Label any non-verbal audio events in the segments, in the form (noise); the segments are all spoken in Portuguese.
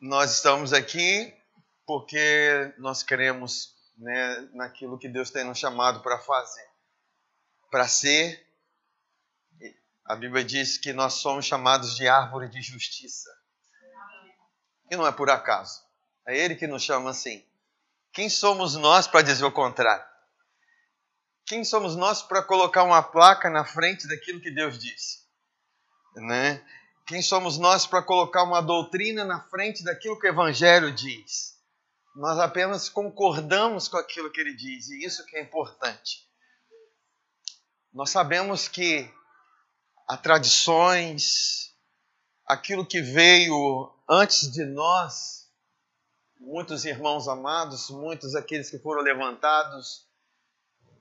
nós estamos aqui porque nós queremos né, naquilo que Deus tem nos chamado para fazer, para ser. A Bíblia diz que nós somos chamados de árvore de justiça. E não é por acaso. É Ele que nos chama assim. Quem somos nós para dizer o contrário? Quem somos nós para colocar uma placa na frente daquilo que Deus disse? Né? Quem somos nós para colocar uma doutrina na frente daquilo que o Evangelho diz? Nós apenas concordamos com aquilo que ele diz, e isso que é importante. Nós sabemos que há tradições, aquilo que veio antes de nós, muitos irmãos amados, muitos aqueles que foram levantados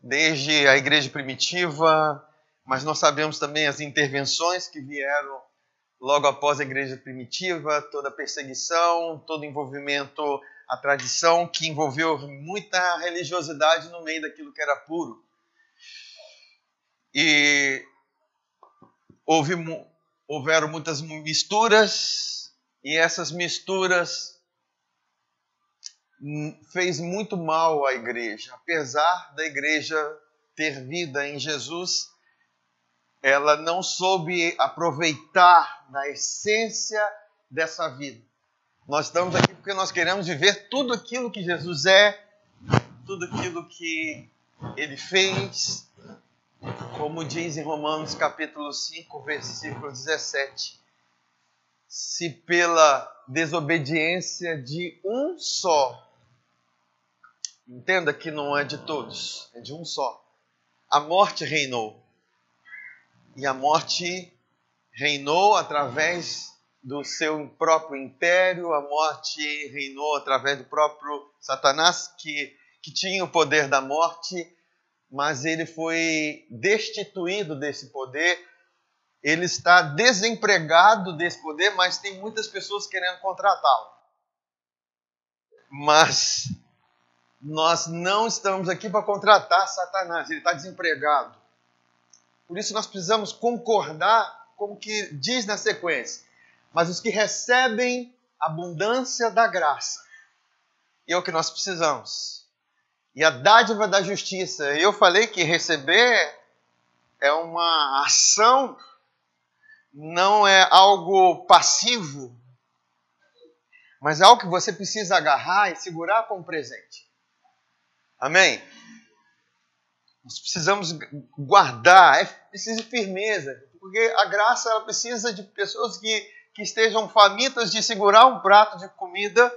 desde a igreja primitiva, mas nós sabemos também as intervenções que vieram logo após a igreja primitiva, toda a perseguição, todo o envolvimento, a tradição que envolveu muita religiosidade no meio daquilo que era puro. E houve, houveram muitas misturas, e essas misturas fez muito mal à igreja. Apesar da igreja ter vida em Jesus, ela não soube aproveitar da essência dessa vida. Nós estamos aqui porque nós queremos viver tudo aquilo que Jesus é, tudo aquilo que ele fez, como diz em Romanos capítulo 5, versículo 17. Se pela desobediência de um só, entenda que não é de todos, é de um só, a morte reinou e a morte reinou através do seu próprio império, a morte reinou através do próprio Satanás, que, que tinha o poder da morte, mas ele foi destituído desse poder. Ele está desempregado desse poder, mas tem muitas pessoas querendo contratá-lo. Mas nós não estamos aqui para contratar Satanás, ele está desempregado. Por isso nós precisamos concordar com o que diz na sequência. Mas os que recebem abundância da graça, e é o que nós precisamos. E a dádiva da justiça, eu falei que receber é uma ação, não é algo passivo, mas é algo que você precisa agarrar e segurar como presente. Amém? Nós precisamos guardar, é preciso firmeza, porque a graça ela precisa de pessoas que, que estejam famintas de segurar um prato de comida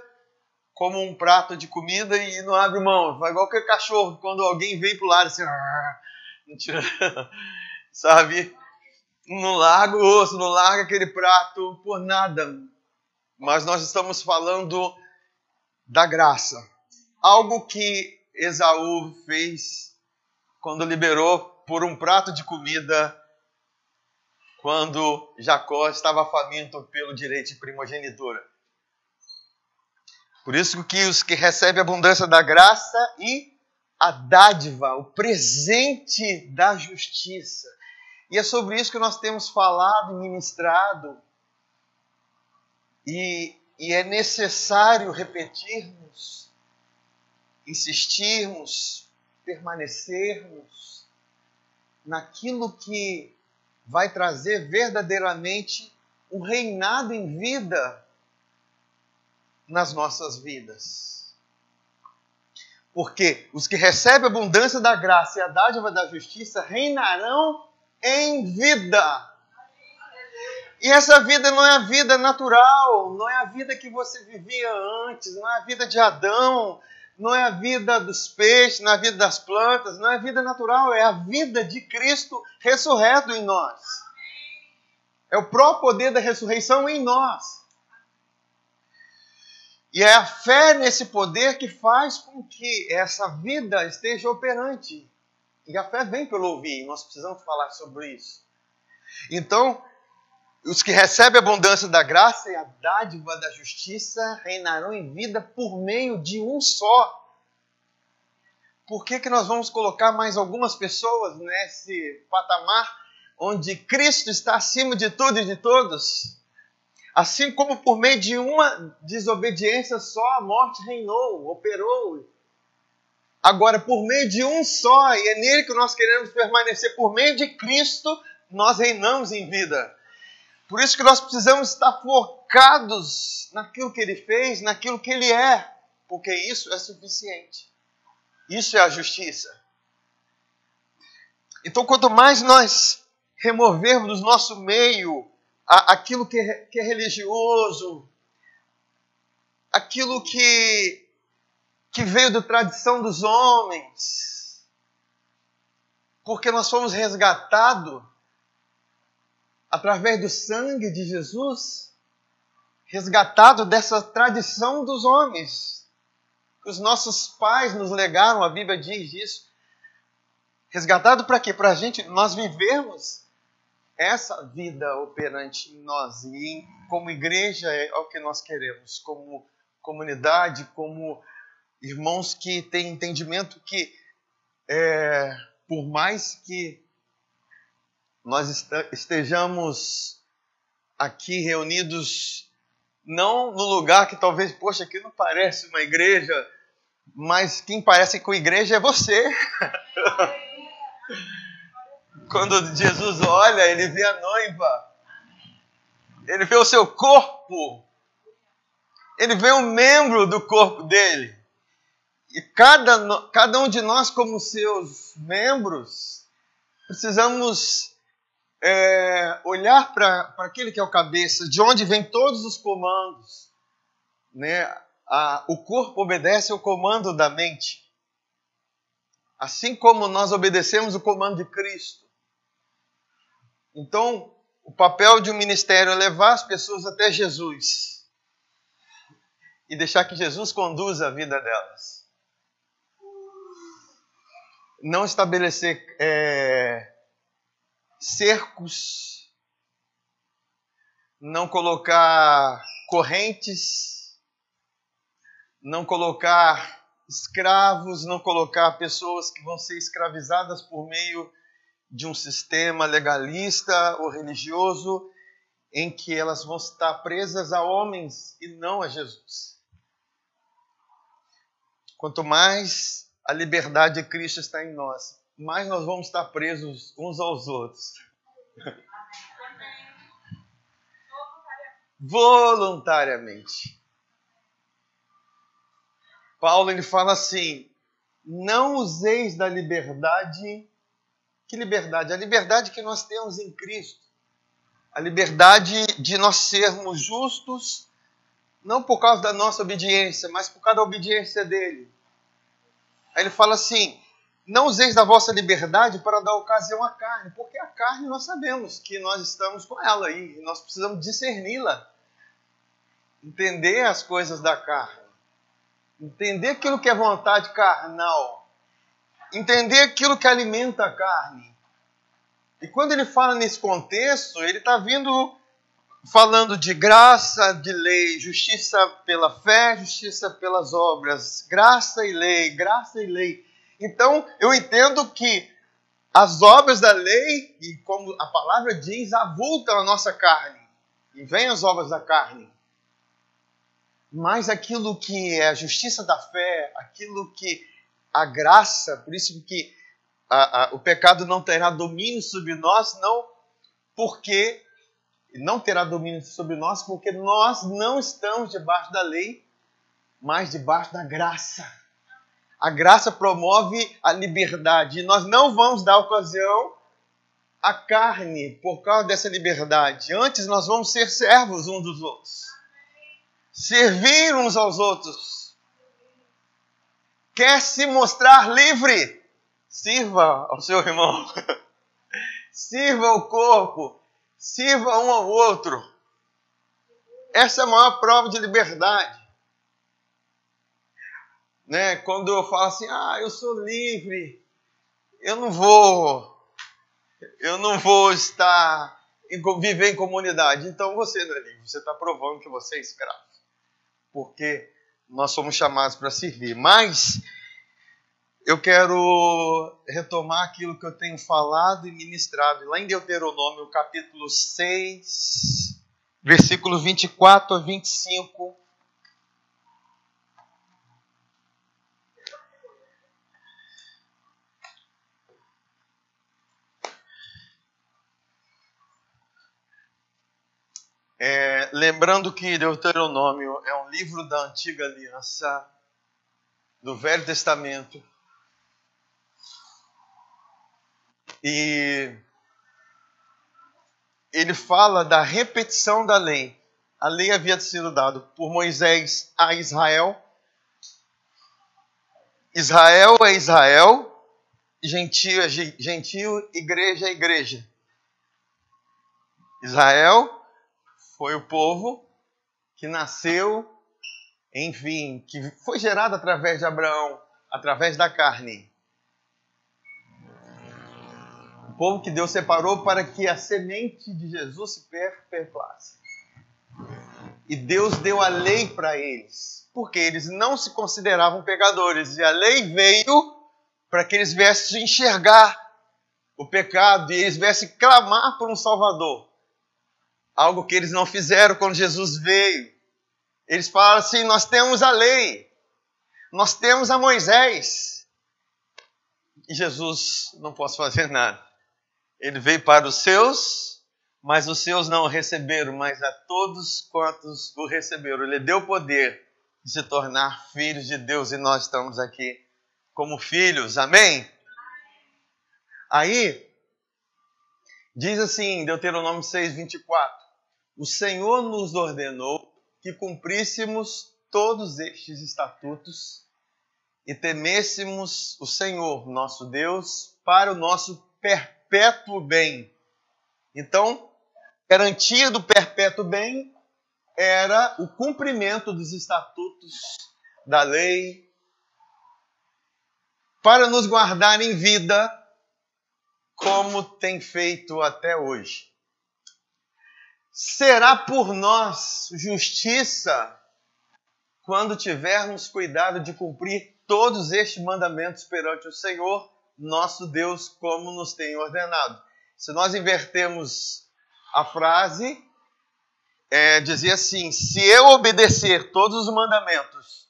como um prato de comida e não abre mão. Vai igual aquele cachorro, quando alguém vem pro lado assim, (laughs) (laughs) sabe? Não larga o osso, não larga aquele prato por nada. Mas nós estamos falando da graça. Algo que Esaú fez quando liberou por um prato de comida quando Jacó estava faminto pelo direito de primogenitura. Por isso que os que recebem a abundância da graça e a dádiva, o presente da justiça. E é sobre isso que nós temos falado e ministrado. E, e é necessário repetirmos, insistirmos, permanecermos naquilo que vai trazer verdadeiramente um reinado em vida nas nossas vidas. Porque os que recebem a abundância da graça e a dádiva da justiça reinarão em vida. E essa vida não é a vida natural, não é a vida que você vivia antes, não é a vida de Adão, não é a vida dos peixes, não é a vida das plantas, não é a vida natural, é a vida de Cristo ressurreto em nós. É o próprio poder da ressurreição em nós. E é a fé nesse poder que faz com que essa vida esteja operante. E a fé vem pelo ouvir, nós precisamos falar sobre isso. Então, os que recebem a abundância da graça e a dádiva da justiça reinarão em vida por meio de um só. Por que, que nós vamos colocar mais algumas pessoas nesse patamar onde Cristo está acima de tudo e de todos? Assim como por meio de uma desobediência só a morte reinou, operou. Agora, por meio de um só, e é nele que nós queremos permanecer, por meio de Cristo, nós reinamos em vida. Por isso que nós precisamos estar focados naquilo que ele fez, naquilo que ele é, porque isso é suficiente. Isso é a justiça. Então, quanto mais nós removermos do nosso meio aquilo que é, que é religioso, aquilo que, que veio da tradição dos homens, porque nós fomos resgatados através do sangue de Jesus, resgatado dessa tradição dos homens. Os nossos pais nos legaram, a Bíblia diz isso. Resgatado para quê? Para a gente, nós vivermos essa vida operante em nós e como igreja é o que nós queremos, como comunidade, como irmãos que têm entendimento que é, por mais que nós estejamos aqui reunidos não no lugar que talvez, poxa, aqui não parece uma igreja, mas quem parece com igreja é você. (laughs) Quando Jesus olha, ele vê a noiva. Ele vê o seu corpo. Ele vê um membro do corpo dele. E cada, cada um de nós, como seus membros, precisamos é, olhar para aquele que é o cabeça, de onde vem todos os comandos. Né? A, o corpo obedece ao comando da mente. Assim como nós obedecemos o comando de Cristo. Então, o papel de um ministério é levar as pessoas até Jesus e deixar que Jesus conduza a vida delas. Não estabelecer é, cercos, não colocar correntes, não colocar escravos, não colocar pessoas que vão ser escravizadas por meio de um sistema legalista ou religioso em que elas vão estar presas a homens e não a Jesus. Quanto mais a liberdade de Cristo está em nós, mais nós vamos estar presos uns aos outros. Voluntariamente. Paulo ele fala assim: não useis da liberdade que liberdade? A liberdade que nós temos em Cristo. A liberdade de nós sermos justos, não por causa da nossa obediência, mas por causa da obediência dele. Aí ele fala assim: não useis da vossa liberdade para dar ocasião à carne, porque a carne nós sabemos que nós estamos com ela e nós precisamos discerni-la, entender as coisas da carne, entender aquilo que é vontade carnal, entender aquilo que alimenta a carne. E quando ele fala nesse contexto, ele está vindo falando de graça, de lei, justiça pela fé, justiça pelas obras, graça e lei, graça e lei. Então, eu entendo que as obras da lei, e como a palavra diz, avultam a nossa carne. E vêm as obras da carne. Mas aquilo que é a justiça da fé, aquilo que a graça, por isso que a, a, o pecado não terá domínio sobre nós, não porque não terá domínio sobre nós, porque nós não estamos debaixo da lei, mas debaixo da graça. A graça promove a liberdade e nós não vamos dar ocasião à carne por causa dessa liberdade. Antes nós vamos ser servos uns dos outros, servir uns aos outros Quer se mostrar livre? Sirva ao seu irmão. (laughs) sirva ao corpo. Sirva um ao outro. Essa é a maior prova de liberdade. Né? Quando eu falo assim, ah, eu sou livre, eu não vou, eu não vou estar viver em comunidade. Então você não é livre, você está provando que você é escravo. Porque nós somos chamados para servir. Mas eu quero retomar aquilo que eu tenho falado e ministrado lá em Deuteronômio, capítulo 6, versículo 24 a 25. É, lembrando que Deuteronômio é um livro da antiga aliança, do Velho Testamento. E ele fala da repetição da lei. A lei havia sido dada por Moisés a Israel. Israel é Israel, gentio é gentio, igreja é igreja. Israel foi o povo que nasceu, enfim, que foi gerado através de Abraão, através da carne. O povo que Deus separou para que a semente de Jesus se perpetuasse. E Deus deu a lei para eles, porque eles não se consideravam pecadores. E a lei veio para que eles viessem enxergar o pecado e eles viessem clamar por um Salvador. Algo que eles não fizeram quando Jesus veio. Eles falaram assim: nós temos a lei, nós temos a Moisés. E Jesus não posso fazer nada. Ele veio para os seus, mas os seus não o receberam, mas a todos quantos o receberam. Ele deu poder de se tornar filhos de Deus e nós estamos aqui como filhos. Amém? Aí, diz assim, Deuteronômio 6, 24: o Senhor nos ordenou que cumpríssemos todos estes estatutos e temêssemos o Senhor, nosso Deus, para o nosso perpétuo bem. Então, garantia do perpétuo bem era o cumprimento dos estatutos da lei para nos guardar em vida, como tem feito até hoje será por nós justiça quando tivermos cuidado de cumprir todos estes mandamentos perante o Senhor, nosso Deus, como nos tem ordenado. Se nós invertemos a frase, é, dizia assim: se eu obedecer todos os mandamentos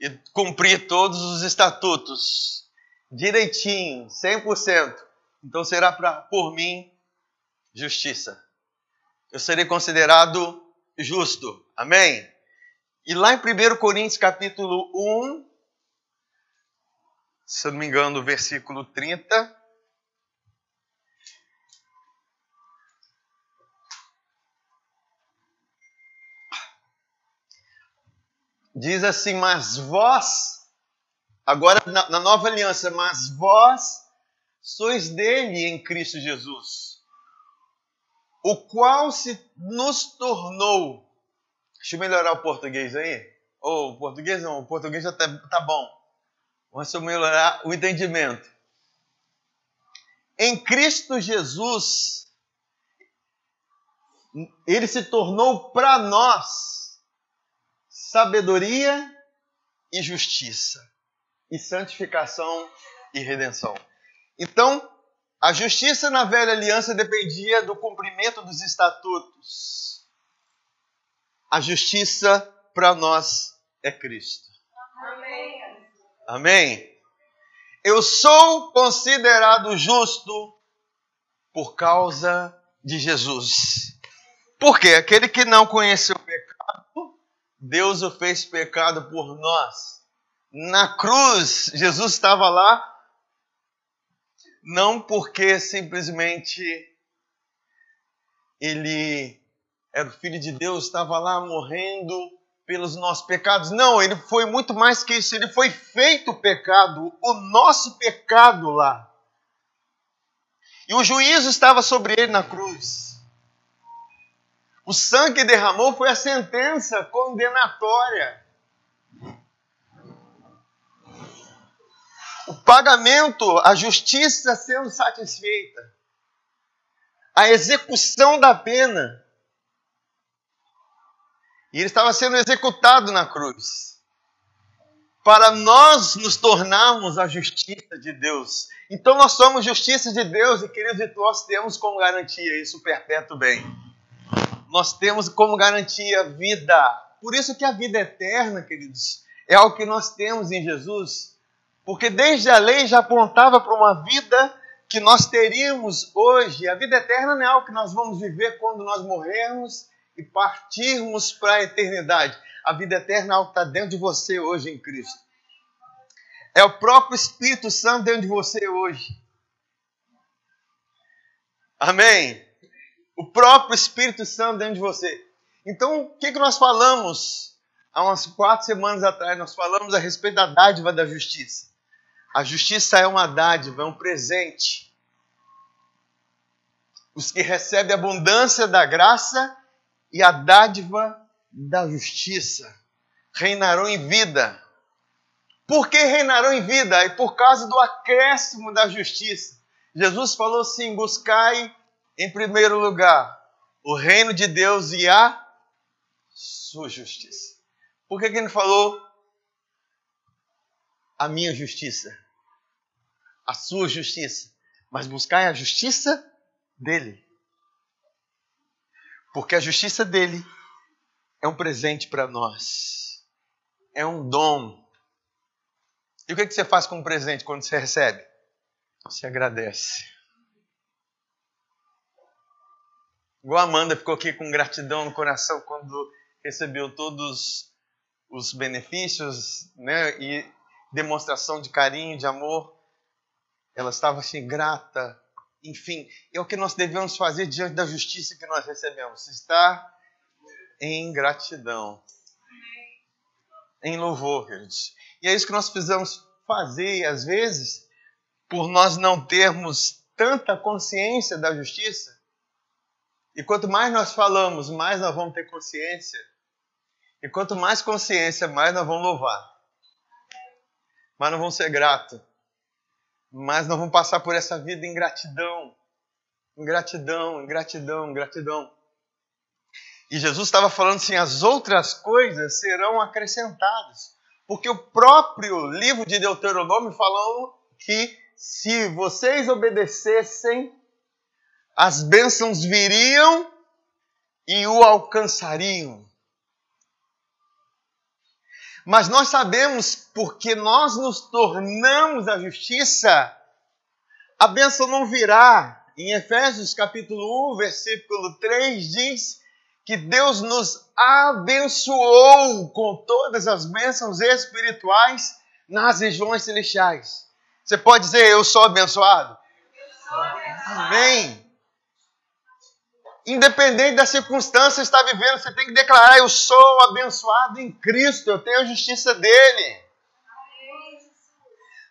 e cumprir todos os estatutos direitinho, 100%, então será pra, por mim justiça eu serei considerado justo. Amém? E lá em 1 Coríntios capítulo 1, se eu não me engano, versículo 30. Diz assim: Mas vós, agora na, na nova aliança, mas vós sois dele em Cristo Jesus o qual se nos tornou. Deixa eu melhorar o português aí. Ou oh, o português não, o português já tá, tá bom. Vamos melhorar o entendimento. Em Cristo Jesus, ele se tornou para nós sabedoria e justiça, e santificação e redenção. Então, a justiça na velha aliança dependia do cumprimento dos estatutos. A justiça para nós é Cristo. Amém. Amém. Eu sou considerado justo por causa de Jesus. Porque aquele que não conheceu o pecado, Deus o fez pecado por nós. Na cruz, Jesus estava lá não porque simplesmente ele era o filho de Deus, estava lá morrendo pelos nossos pecados. Não, ele foi muito mais que isso, ele foi feito pecado, o nosso pecado lá. E o juízo estava sobre ele na cruz. O sangue que derramou foi a sentença condenatória. O pagamento, a justiça sendo satisfeita, a execução da pena. E ele estava sendo executado na cruz. Para nós nos tornarmos a justiça de Deus. Então nós somos justiça de Deus e, queridos, nós temos como garantia isso perpétuo bem. nós temos como garantia vida. Por isso que a vida eterna, queridos, é algo que nós temos em Jesus. Porque desde a lei já apontava para uma vida que nós teríamos hoje. A vida eterna não é algo que nós vamos viver quando nós morrermos e partirmos para a eternidade. A vida eterna é algo que está dentro de você hoje em Cristo. É o próprio Espírito Santo dentro de você hoje. Amém? O próprio Espírito Santo dentro de você. Então, o que, que nós falamos há umas quatro semanas atrás? Nós falamos a respeito da dádiva da justiça. A justiça é uma dádiva, é um presente. Os que recebem a abundância da graça e a dádiva da justiça reinarão em vida. Por que reinarão em vida? É por causa do acréscimo da justiça. Jesus falou assim: buscai em primeiro lugar o reino de Deus e a sua justiça. Por que, que ele falou a minha justiça? A sua justiça. Mas buscai a justiça dele. Porque a justiça dele é um presente para nós. É um dom. E o que, que você faz com um presente quando você recebe? Você agradece. Igual a Amanda ficou aqui com gratidão no coração quando recebeu todos os benefícios né, e demonstração de carinho, de amor. Ela estava assim, grata. Enfim, é o que nós devemos fazer diante da justiça que nós recebemos. Estar em gratidão. Em louvor, queridos. E é isso que nós precisamos fazer, e às vezes, por nós não termos tanta consciência da justiça, e quanto mais nós falamos, mais nós vamos ter consciência. E quanto mais consciência, mais nós vamos louvar. Mas nós vamos ser gratos. Mas nós vamos passar por essa vida em gratidão. Ingratidão, ingratidão, ingratidão. E Jesus estava falando assim: as outras coisas serão acrescentadas. Porque o próprio livro de Deuteronômio falou que se vocês obedecessem, as bênçãos viriam e o alcançariam. Mas nós sabemos, porque nós nos tornamos a justiça, a bênção não virá. Em Efésios capítulo 1, versículo 3 diz que Deus nos abençoou com todas as bênçãos espirituais nas regiões celestiais. Você pode dizer, eu sou abençoado? Eu sou abençoado. Amém. Independente da circunstância que está vivendo, você tem que declarar: Eu sou abençoado em Cristo, eu tenho a justiça dele.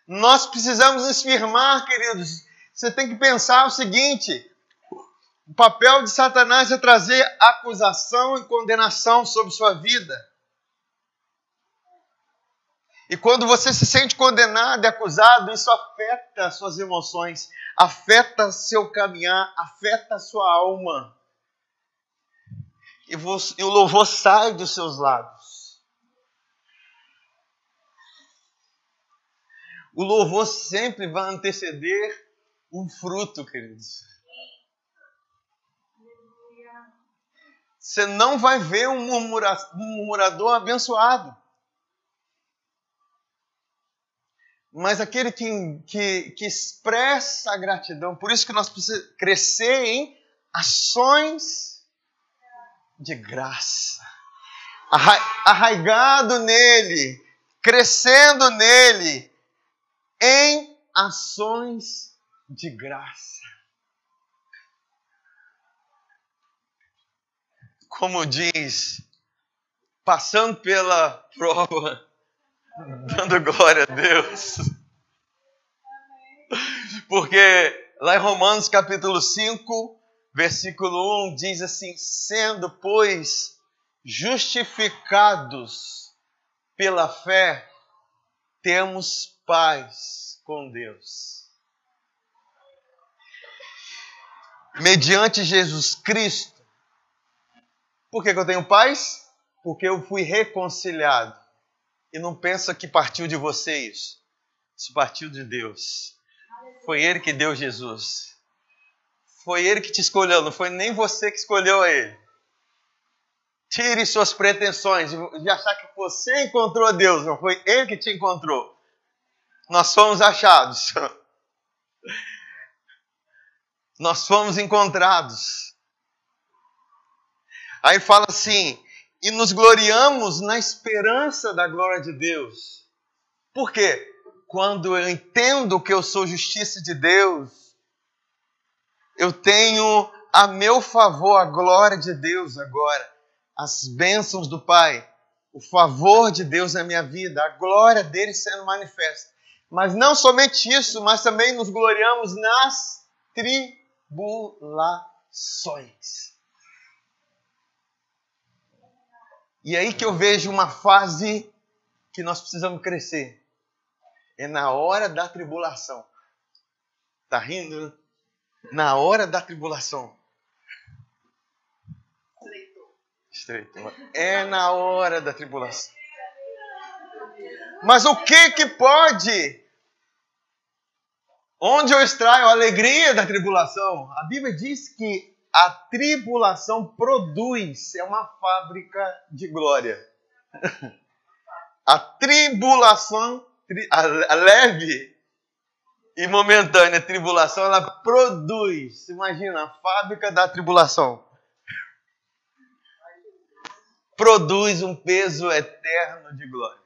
Nós precisamos nos firmar, queridos. Você tem que pensar o seguinte: o papel de Satanás é trazer acusação e condenação sobre sua vida. E quando você se sente condenado e acusado, isso afeta suas emoções, afeta seu caminhar, afeta sua alma. E, e o louvor sai dos seus lábios. O louvor sempre vai anteceder um fruto, queridos. Você não vai ver um, murmura, um murmurador abençoado. Mas aquele que, que, que expressa a gratidão, por isso que nós precisamos crescer em ações de graça. Arraigado nele, crescendo nele, em ações de graça. como diz, passando pela prova, dando glória a Deus. Porque lá em Romanos capítulo 5, versículo 1 diz assim: sendo, pois, justificados pela fé, temos paz com Deus. Mediante Jesus Cristo, por que, que eu tenho paz? Porque eu fui reconciliado. E não pensa que partiu de vocês. Isso partiu de Deus. Foi Ele que deu Jesus. Foi Ele que te escolheu, não foi nem você que escolheu a Ele. Tire suas pretensões de achar que você encontrou Deus, não foi Ele que te encontrou. Nós fomos achados. (laughs) Nós fomos encontrados. Aí fala assim: e nos gloriamos na esperança da glória de Deus. Por quê? Quando eu entendo que eu sou justiça de Deus, eu tenho a meu favor a glória de Deus agora, as bênçãos do Pai, o favor de Deus na minha vida, a glória dele sendo manifesta. Mas não somente isso, mas também nos gloriamos nas tribulações. E aí que eu vejo uma fase que nós precisamos crescer. É na hora da tribulação. Tá rindo? Na hora da tribulação. Estreito. É na hora da tribulação. Mas o que que pode? Onde eu extraio a alegria da tribulação? A Bíblia diz que a tribulação produz, é uma fábrica de glória. (laughs) A tribulação, a leve e momentânea tribulação, ela produz, imagina, a fábrica da tribulação. Produz um peso eterno de glória.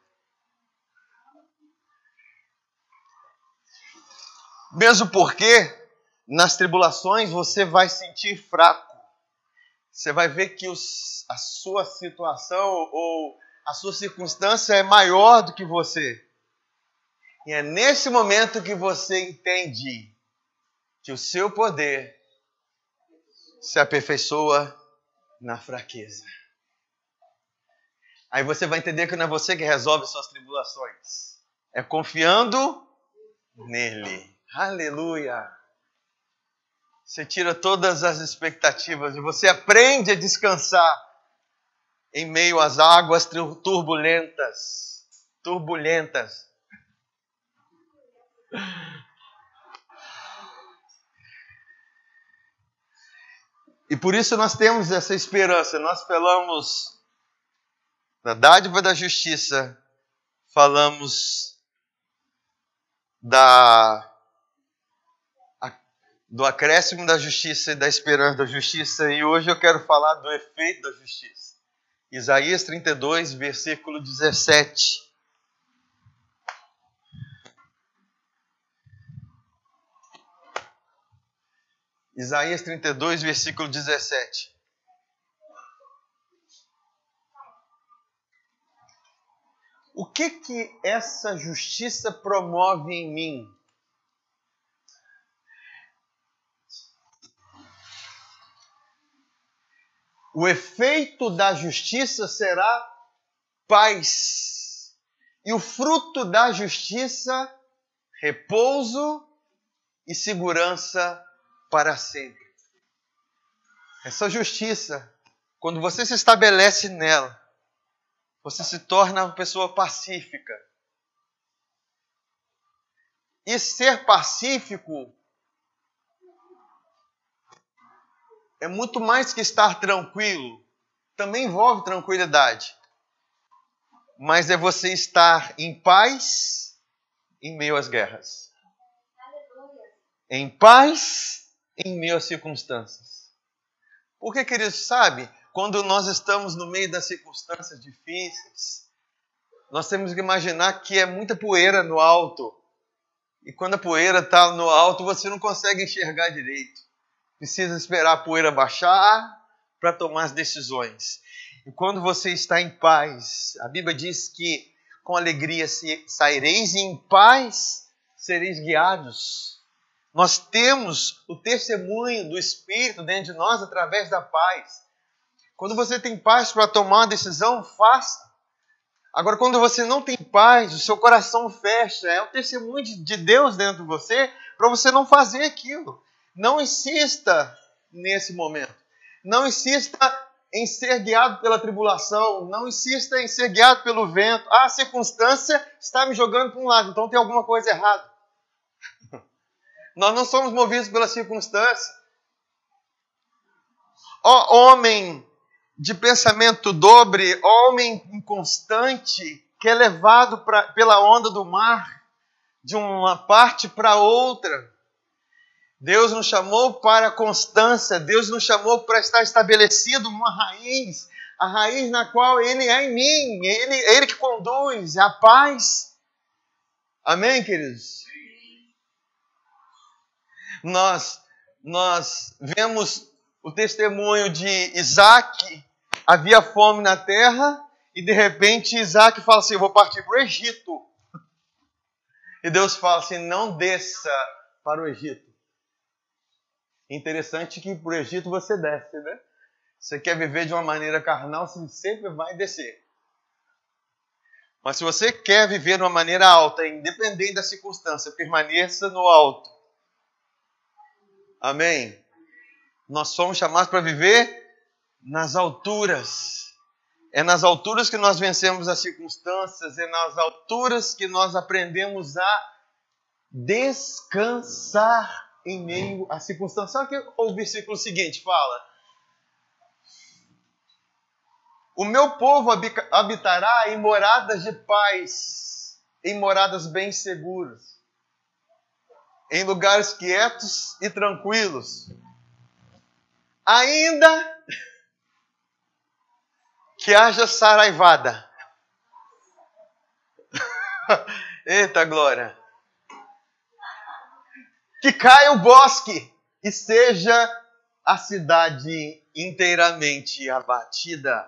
Mesmo porque nas tribulações você vai sentir fraco. Você vai ver que os, a sua situação ou a sua circunstância é maior do que você. E é nesse momento que você entende que o seu poder se aperfeiçoa na fraqueza. Aí você vai entender que não é você que resolve suas tribulações. É confiando nele. Aleluia. Você tira todas as expectativas e você aprende a descansar em meio às águas turbulentas. Turbulentas. E por isso nós temos essa esperança. Nós falamos da dádiva da justiça, falamos da do acréscimo da justiça e da esperança da justiça, e hoje eu quero falar do efeito da justiça. Isaías 32, versículo 17. Isaías 32, versículo 17. O que que essa justiça promove em mim? O efeito da justiça será paz. E o fruto da justiça, repouso e segurança para sempre. Essa justiça, quando você se estabelece nela, você se torna uma pessoa pacífica. E ser pacífico é muito mais que estar tranquilo. Também envolve tranquilidade. Mas é você estar em paz em meio às guerras. Em paz em meio às circunstâncias. Porque, queridos, sabe, quando nós estamos no meio das circunstâncias difíceis, nós temos que imaginar que é muita poeira no alto. E quando a poeira está no alto, você não consegue enxergar direito precisa esperar a poeira baixar para tomar as decisões. E quando você está em paz, a Bíblia diz que com alegria saireis e em paz sereis guiados. Nós temos o testemunho do Espírito dentro de nós através da paz. Quando você tem paz para tomar uma decisão, faça. Agora, quando você não tem paz, o seu coração fecha, é o testemunho de Deus dentro de você para você não fazer aquilo. Não insista nesse momento. Não insista em ser guiado pela tribulação. Não insista em ser guiado pelo vento. Ah, a circunstância está me jogando para um lado, então tem alguma coisa errada. Nós não somos movidos pela circunstância. Ó homem de pensamento dobre, homem inconstante, que é levado pra, pela onda do mar, de uma parte para outra. Deus nos chamou para a constância, Deus nos chamou para estar estabelecido uma raiz, a raiz na qual Ele é em mim, Ele, Ele que conduz, a paz. Amém, queridos? Nós, nós vemos o testemunho de Isaac, havia fome na terra, e de repente Isaac fala assim: Eu vou partir para o Egito. E Deus fala assim: Não desça para o Egito. Interessante que para o Egito você desce, né? Você quer viver de uma maneira carnal, você sempre vai descer. Mas se você quer viver de uma maneira alta, independente da circunstância, permaneça no alto. Amém? Nós somos chamados para viver nas alturas. É nas alturas que nós vencemos as circunstâncias, é nas alturas que nós aprendemos a descansar em meio à circunstância. Sabe o que o versículo seguinte fala? O meu povo habitará em moradas de paz, em moradas bem seguras, em lugares quietos e tranquilos. Ainda que haja saraivada. (laughs) Eita glória! Que caia o bosque e seja a cidade inteiramente abatida.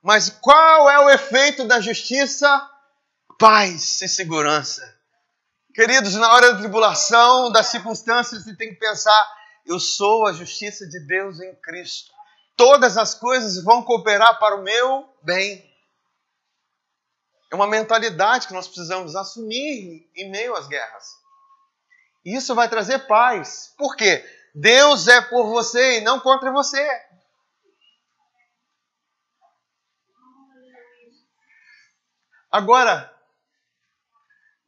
Mas qual é o efeito da justiça? Paz e segurança. Queridos, na hora da tribulação, das circunstâncias, você tem que pensar: eu sou a justiça de Deus em Cristo. Todas as coisas vão cooperar para o meu bem. É uma mentalidade que nós precisamos assumir em meio às guerras. Isso vai trazer paz. Por quê? Deus é por você e não contra você. Agora,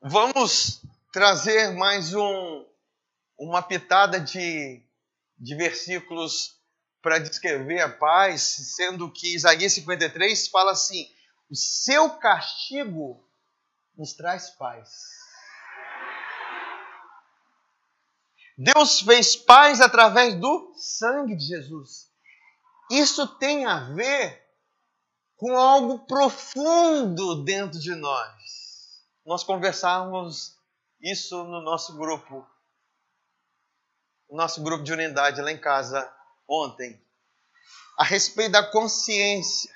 vamos trazer mais um, uma pitada de, de versículos para descrever a paz, sendo que Isaías 53 fala assim: o seu castigo nos traz paz. Deus fez paz através do sangue de Jesus. Isso tem a ver com algo profundo dentro de nós. Nós conversávamos isso no nosso grupo, no nosso grupo de unidade lá em casa ontem, a respeito da consciência.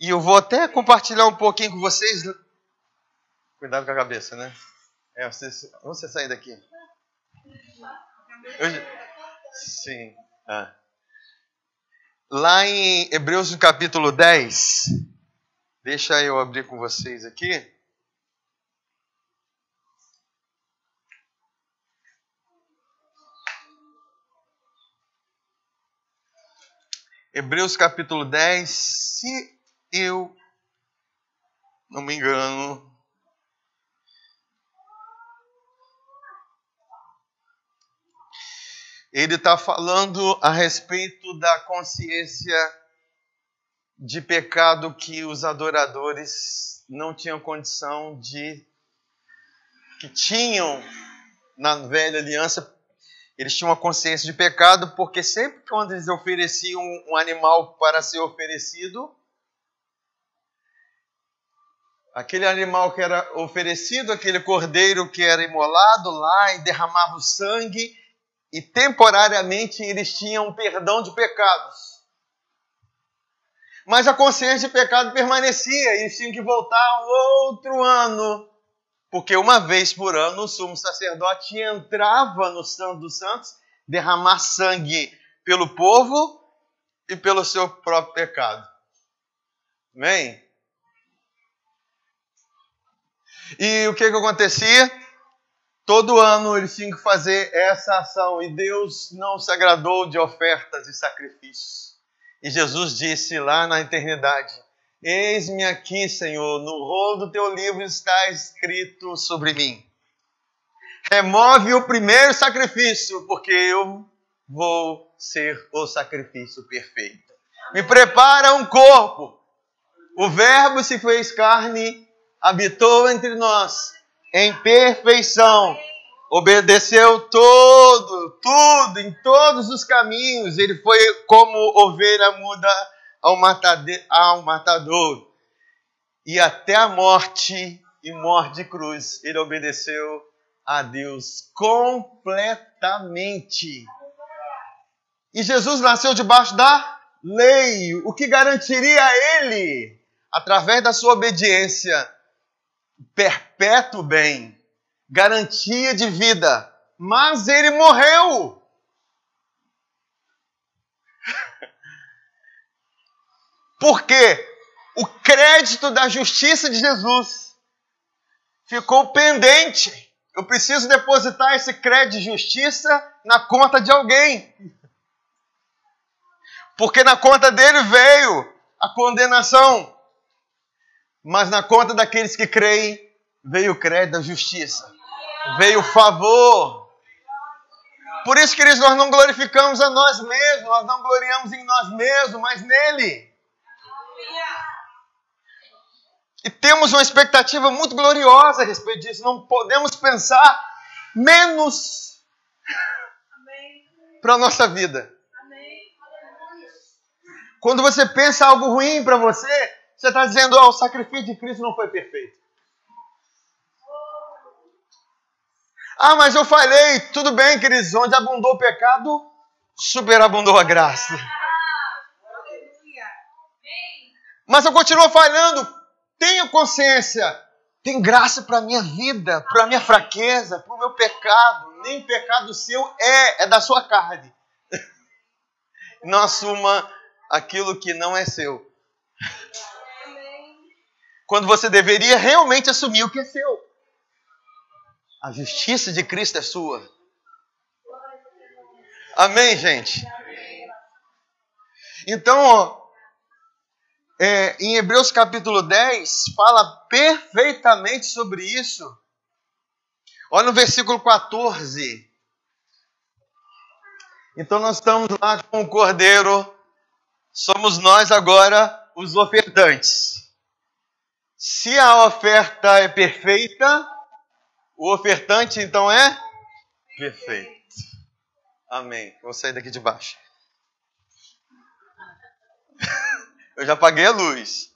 E eu vou até compartilhar um pouquinho com vocês. Cuidado com a cabeça, né? É, você, você sair daqui. Eu, sim. Ah. Lá em Hebreus capítulo 10, deixa eu abrir com vocês aqui. Hebreus capítulo 10, se eu não me engano, ele está falando a respeito da consciência de pecado que os adoradores não tinham condição de. que tinham na velha aliança, eles tinham uma consciência de pecado, porque sempre quando eles ofereciam um animal para ser oferecido, aquele animal que era oferecido, aquele cordeiro que era imolado lá e derramava o sangue, e temporariamente eles tinham perdão de pecados. Mas a consciência de pecado permanecia, e eles tinham que voltar outro ano, porque uma vez por ano o sumo sacerdote entrava no Santo dos Santos, derramar sangue pelo povo e pelo seu próprio pecado. Amém? E o que, que acontecia? Todo ano eles tinham que fazer essa ação e Deus não se agradou de ofertas e sacrifícios. E Jesus disse lá na eternidade: Eis-me aqui, Senhor, no rolo do teu livro está escrito sobre mim. Remove o primeiro sacrifício, porque eu vou ser o sacrifício perfeito. Me prepara um corpo. O Verbo se fez carne, habitou entre nós em perfeição. Obedeceu todo, tudo, em todos os caminhos. Ele foi como ovelha muda ao, matade, ao matador. E até a morte e morte de cruz, ele obedeceu a Deus completamente. E Jesus nasceu debaixo da lei, o que garantiria a ele, através da sua obediência, perpétuo bem, garantia de vida. Mas ele morreu. Porque o crédito da justiça de Jesus ficou pendente. Eu preciso depositar esse crédito de justiça na conta de alguém. Porque na conta dele veio a condenação. Mas na conta daqueles que creem veio o crédito da justiça. Veio o favor. Por isso, queridos, nós não glorificamos a nós mesmos, nós não gloriamos em nós mesmos, mas nele. E temos uma expectativa muito gloriosa a respeito disso. Não podemos pensar menos para a nossa vida. Quando você pensa algo ruim para você, você está dizendo: oh, o sacrifício de Cristo não foi perfeito. Ah, mas eu falei. Tudo bem, queridos. Onde abundou o pecado, superabundou a graça. Mas eu continuo falhando. Tenha consciência. Tem graça para a minha vida, para a minha fraqueza, para o meu pecado. Nem pecado seu é, é da sua carne. (laughs) Não assuma aquilo que não é seu. Quando você deveria realmente assumir o que é seu. A justiça de Cristo é sua. Amém, gente? Então, é, em Hebreus capítulo 10, fala perfeitamente sobre isso. Olha no versículo 14. Então, nós estamos lá com o cordeiro somos nós agora os ofertantes. Se a oferta é perfeita, o ofertante então é perfeito. Amém. Vou sair daqui de baixo. (laughs) Eu já apaguei a luz.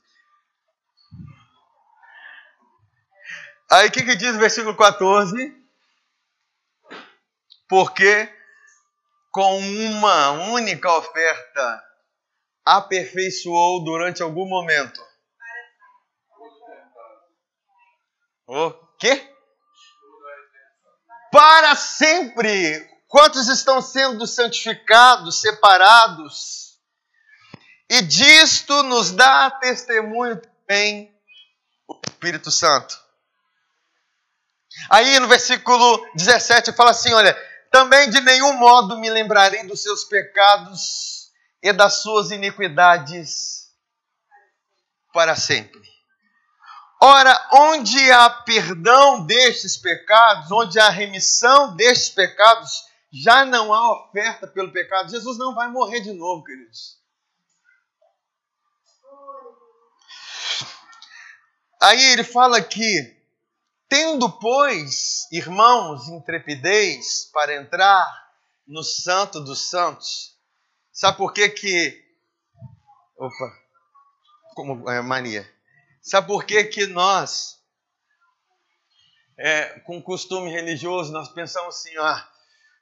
Aí o que, que diz o versículo 14? Porque com uma única oferta aperfeiçoou durante algum momento? O quê? Para sempre. Quantos estão sendo santificados, separados? E disto nos dá testemunho também o Espírito Santo. Aí no versículo 17 fala assim: olha, também de nenhum modo me lembrarei dos seus pecados e das suas iniquidades para sempre. Ora, onde há perdão destes pecados, onde há remissão destes pecados, já não há oferta pelo pecado. Jesus não vai morrer de novo, queridos. Aí ele fala aqui: tendo, pois, irmãos, intrepidez para entrar no Santo dos Santos, Sabe por que que... Opa, como é, mania. Sabe por que que nós, é, com costume religioso, nós pensamos assim, ah,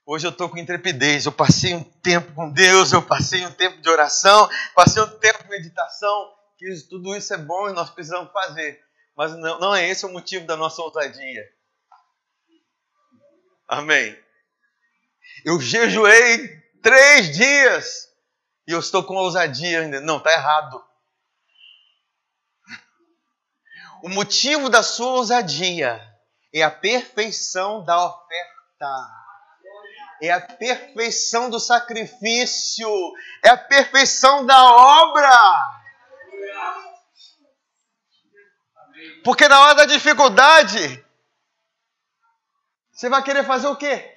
hoje eu estou com intrepidez, eu passei um tempo com Deus, eu passei um tempo de oração, passei um tempo de meditação, que tudo isso é bom e nós precisamos fazer. Mas não, não é esse o motivo da nossa ousadia. Amém. Eu jejuei Três dias! E eu estou com ousadia ainda. Não, está errado. O motivo da sua ousadia é a perfeição da oferta. É a perfeição do sacrifício. É a perfeição da obra. Porque na hora da dificuldade, você vai querer fazer o quê?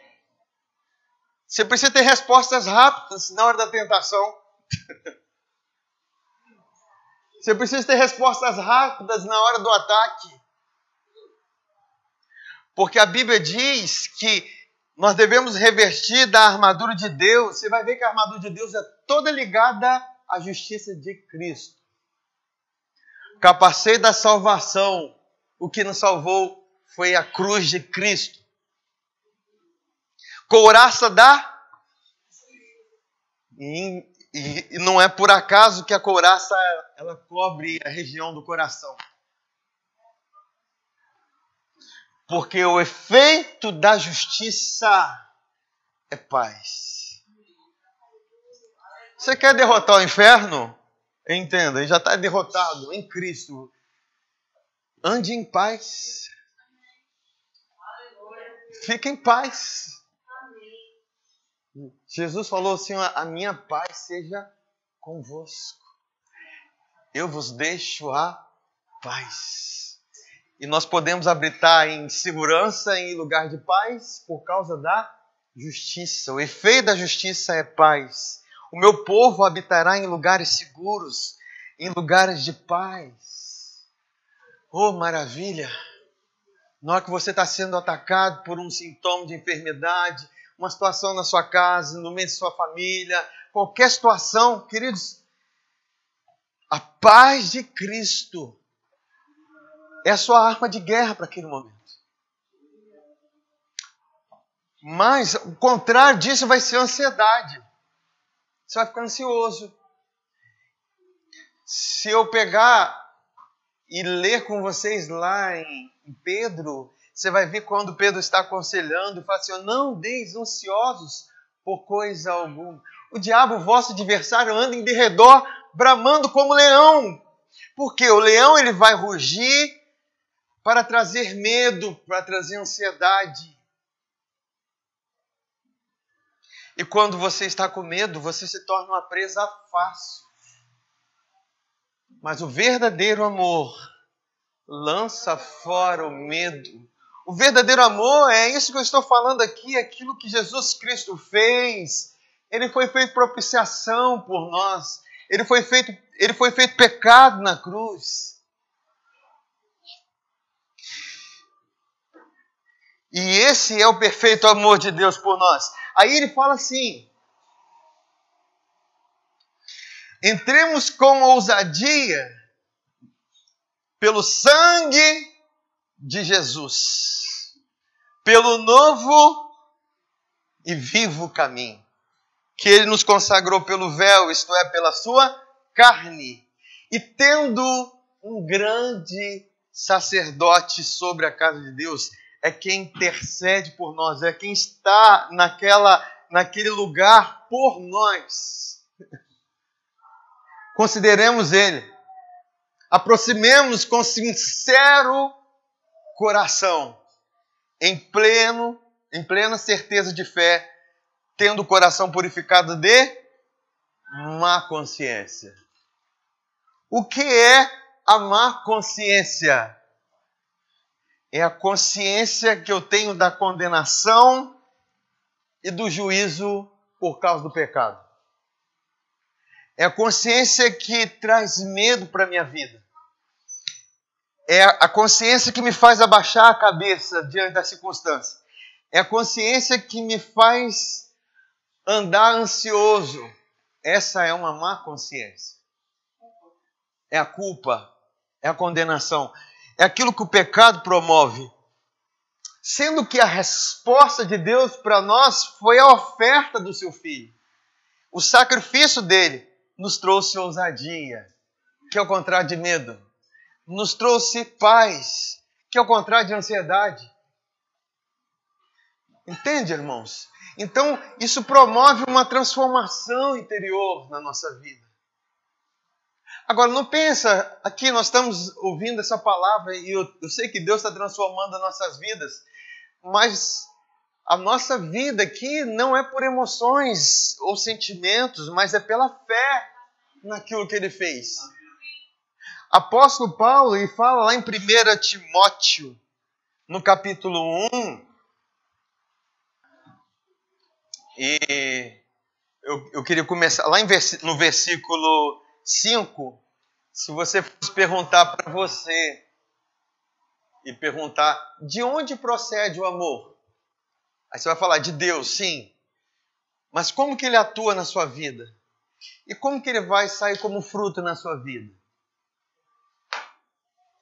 Você precisa ter respostas rápidas na hora da tentação. (laughs) Você precisa ter respostas rápidas na hora do ataque. Porque a Bíblia diz que nós devemos revestir da armadura de Deus. Você vai ver que a armadura de Deus é toda ligada à justiça de Cristo. Capacete da salvação. O que nos salvou foi a cruz de Cristo. Couraça da. E, e, não é por acaso que a couraça ela cobre a região do coração. Porque o efeito da justiça é paz. Você quer derrotar o inferno? Entenda, ele já está derrotado em Cristo. Ande em paz. Fique em paz. Jesus falou assim: a minha paz seja convosco. Eu vos deixo a paz. E nós podemos habitar em segurança em lugar de paz por causa da justiça. O efeito da justiça é paz. O meu povo habitará em lugares seguros, em lugares de paz. Oh, maravilha! Na hora que você está sendo atacado por um sintoma de enfermidade, uma situação na sua casa, no meio de sua família, qualquer situação, queridos, a paz de Cristo é a sua arma de guerra para aquele momento. Mas o contrário disso vai ser ansiedade. Você vai ficar ansioso. Se eu pegar e ler com vocês lá em Pedro, você vai ver quando Pedro está aconselhando fala assim: Não deis ansiosos por coisa alguma. O diabo, vosso adversário, anda em derredor, bramando como leão. Porque o leão ele vai rugir para trazer medo, para trazer ansiedade. E quando você está com medo, você se torna uma presa fácil. Mas o verdadeiro amor lança fora o medo. O verdadeiro amor é isso que eu estou falando aqui, aquilo que Jesus Cristo fez. Ele foi feito propiciação por nós. Ele foi feito, ele foi feito pecado na cruz. E esse é o perfeito amor de Deus por nós. Aí ele fala assim: entremos com ousadia pelo sangue de Jesus, pelo novo e vivo caminho que ele nos consagrou pelo véu, isto é, pela sua carne, e tendo um grande sacerdote sobre a casa de Deus, é quem intercede por nós, é quem está naquela naquele lugar por nós. Consideremos ele. Aproximemos com sincero coração, em pleno, em plena certeza de fé, tendo o coração purificado de má consciência. O que é a má consciência? É a consciência que eu tenho da condenação e do juízo por causa do pecado. É a consciência que traz medo para a minha vida. É a consciência que me faz abaixar a cabeça diante da circunstância. É a consciência que me faz andar ansioso. Essa é uma má consciência. É a culpa, é a condenação, é aquilo que o pecado promove. Sendo que a resposta de Deus para nós foi a oferta do seu filho. O sacrifício dele nos trouxe ousadia, que é o contrário de medo nos trouxe paz, que é o contrário de ansiedade. Entende, irmãos? Então, isso promove uma transformação interior na nossa vida. Agora, não pensa, aqui nós estamos ouvindo essa palavra e eu, eu sei que Deus está transformando as nossas vidas, mas a nossa vida aqui não é por emoções ou sentimentos, mas é pela fé naquilo que Ele fez. Apóstolo Paulo, ele fala lá em 1 Timóteo, no capítulo 1, E eu, eu queria começar lá vers, no versículo 5. Se você fosse perguntar para você e perguntar de onde procede o amor, aí você vai falar de Deus, sim. Mas como que ele atua na sua vida? E como que ele vai sair como fruto na sua vida?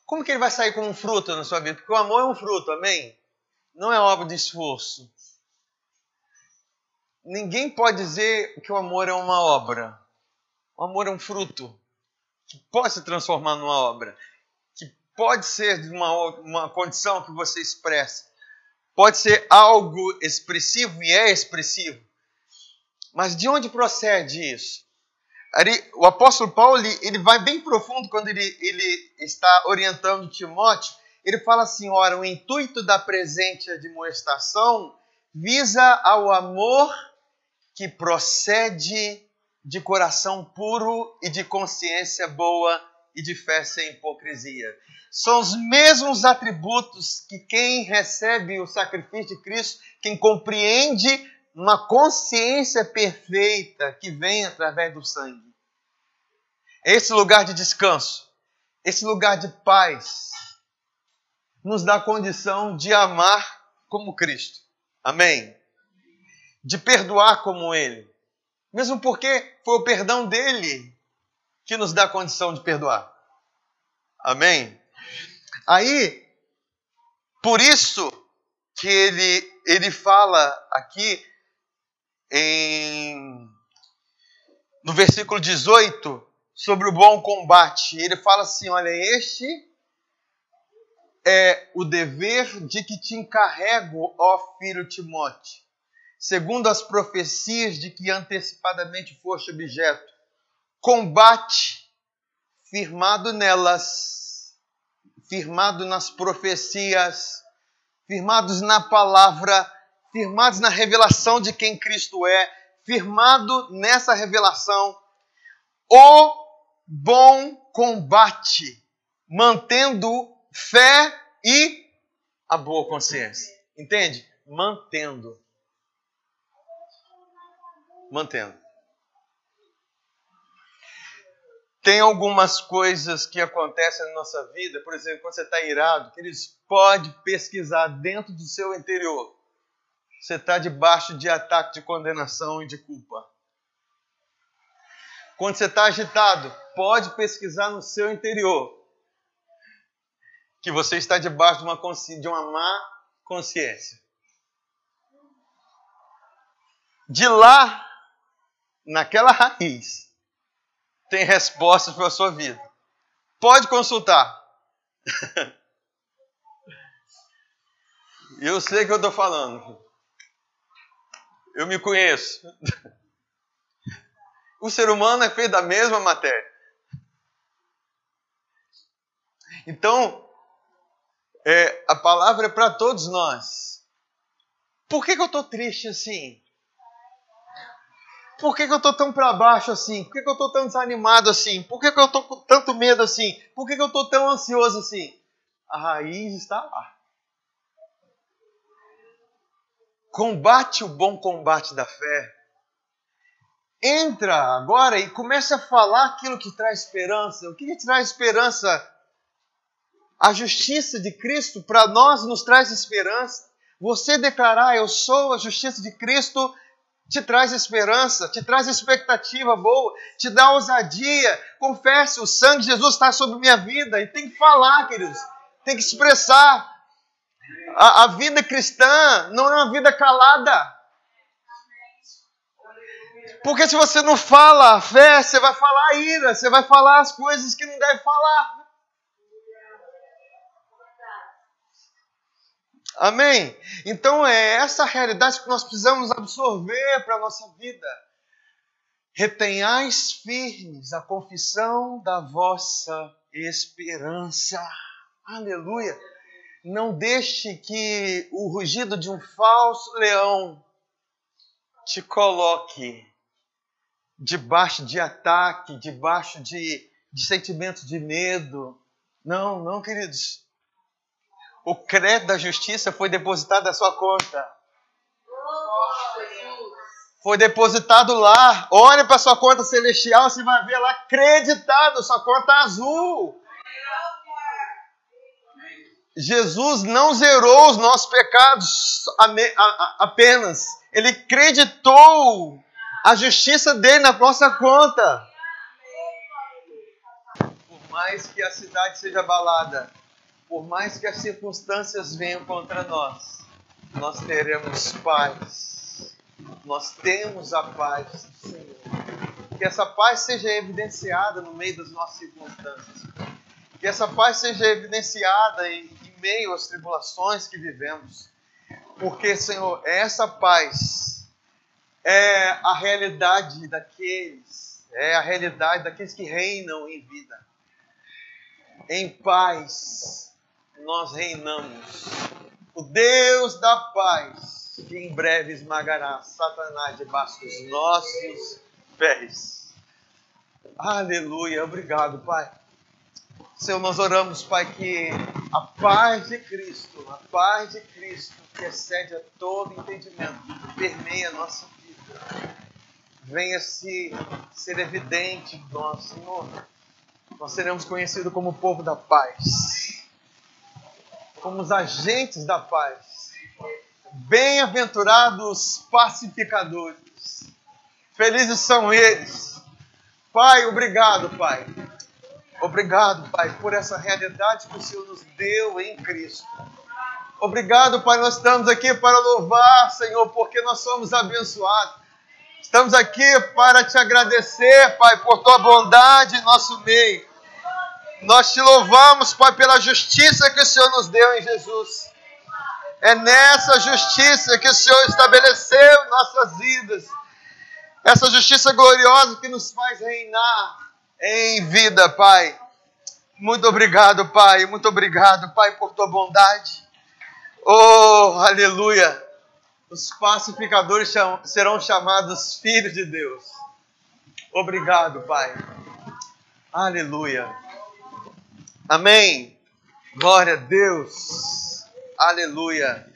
Como que ele vai sair como fruto na sua vida? Porque o amor é um fruto, amém? Não é obra de esforço. Ninguém pode dizer que o amor é uma obra. O amor é um fruto que pode se transformar numa obra, que pode ser de uma, uma condição que você expressa, pode ser algo expressivo e é expressivo. Mas de onde procede isso? O apóstolo Paulo ele vai bem profundo quando ele, ele está orientando Timóteo. Ele fala assim: ora, o intuito da presente admoestação visa ao amor que procede de coração puro e de consciência boa e de fé sem hipocrisia. São os mesmos atributos que quem recebe o sacrifício de Cristo, quem compreende uma consciência perfeita que vem através do sangue. Esse lugar de descanso, esse lugar de paz, nos dá condição de amar como Cristo. Amém? De perdoar como Ele. Mesmo porque foi o perdão dele que nos dá condição de perdoar. Amém? Aí, por isso que ele, ele fala aqui em, no versículo 18 sobre o bom combate. Ele fala assim: olha, este é o dever de que te encarrego, ó filho Timóteo segundo as profecias de que antecipadamente foste objeto. Combate firmado nelas, firmado nas profecias, firmados na palavra, firmados na revelação de quem Cristo é, firmado nessa revelação, o bom combate, mantendo fé e a boa consciência. Entende? Mantendo mantendo. Tem algumas coisas que acontecem na nossa vida, por exemplo, quando você está irado, que eles pode pesquisar dentro do seu interior. Você está debaixo de ataque de condenação e de culpa. Quando você está agitado, pode pesquisar no seu interior que você está debaixo de uma, de uma má consciência. De lá naquela raiz, tem respostas para a sua vida. Pode consultar. (laughs) eu sei que eu estou falando. Eu me conheço. O ser humano é feito da mesma matéria. Então, é, a palavra é para todos nós. Por que, que eu estou triste assim? Por que, que eu estou tão para baixo assim? Por que, que eu estou tão desanimado assim? Por que, que eu estou com tanto medo assim? Por que, que eu estou tão ansioso assim? A raiz está lá. Combate o bom combate da fé. Entra agora e começa a falar aquilo que traz esperança. O que, que traz esperança? A justiça de Cristo para nós nos traz esperança. Você declarar, eu sou a justiça de Cristo, te traz esperança, te traz expectativa boa, te dá ousadia. Confesse, o sangue de Jesus está sobre minha vida. E tem que falar, queridos, tem que expressar. A, a vida cristã não é uma vida calada. Porque se você não fala a fé, você vai falar a ira, você vai falar as coisas que não deve falar. Amém? Então é essa realidade que nós precisamos absorver para a nossa vida. Retenhais firmes a confissão da vossa esperança. Aleluia! Não deixe que o rugido de um falso leão te coloque debaixo de ataque, debaixo de, de sentimentos de medo. Não, não, queridos o crédito da justiça foi depositado na sua conta. foi depositado lá. Olhe para sua conta celestial, você vai ver lá creditado, sua conta azul. Jesus não zerou os nossos pecados apenas, ele creditou a justiça dele na nossa conta. Por mais que a cidade seja abalada, por mais que as circunstâncias venham contra nós, nós teremos paz. Nós temos a paz do Senhor. Que essa paz seja evidenciada no meio das nossas circunstâncias. Que essa paz seja evidenciada em, meio às tribulações que vivemos. Porque, Senhor, essa paz é a realidade daqueles, é a realidade daqueles que reinam em vida. Em paz nós reinamos. O Deus da paz, que em breve esmagará Satanás debaixo dos nossos pés. Aleluia, obrigado, Pai. Senhor, nós oramos, Pai, que a paz de Cristo, a paz de Cristo, que excede a todo entendimento, permeia a nossa vida. Venha se ser evidente em nós, Senhor. Nós seremos conhecidos como o povo da paz como os agentes da paz. Bem-aventurados pacificadores. Felizes são eles. Pai, obrigado, Pai. Obrigado, Pai, por essa realidade que o Senhor nos deu em Cristo. Obrigado, Pai, nós estamos aqui para louvar, Senhor, porque nós somos abençoados. Estamos aqui para te agradecer, Pai, por tua bondade em nosso meio. Nós te louvamos, Pai, pela justiça que o Senhor nos deu em Jesus. É nessa justiça que o Senhor estabeleceu nossas vidas. Essa justiça gloriosa que nos faz reinar em vida, Pai. Muito obrigado, Pai. Muito obrigado, Pai, por tua bondade. Oh, aleluia. Os pacificadores serão chamados filhos de Deus. Obrigado, Pai. Aleluia. Amém. Glória a Deus. Aleluia.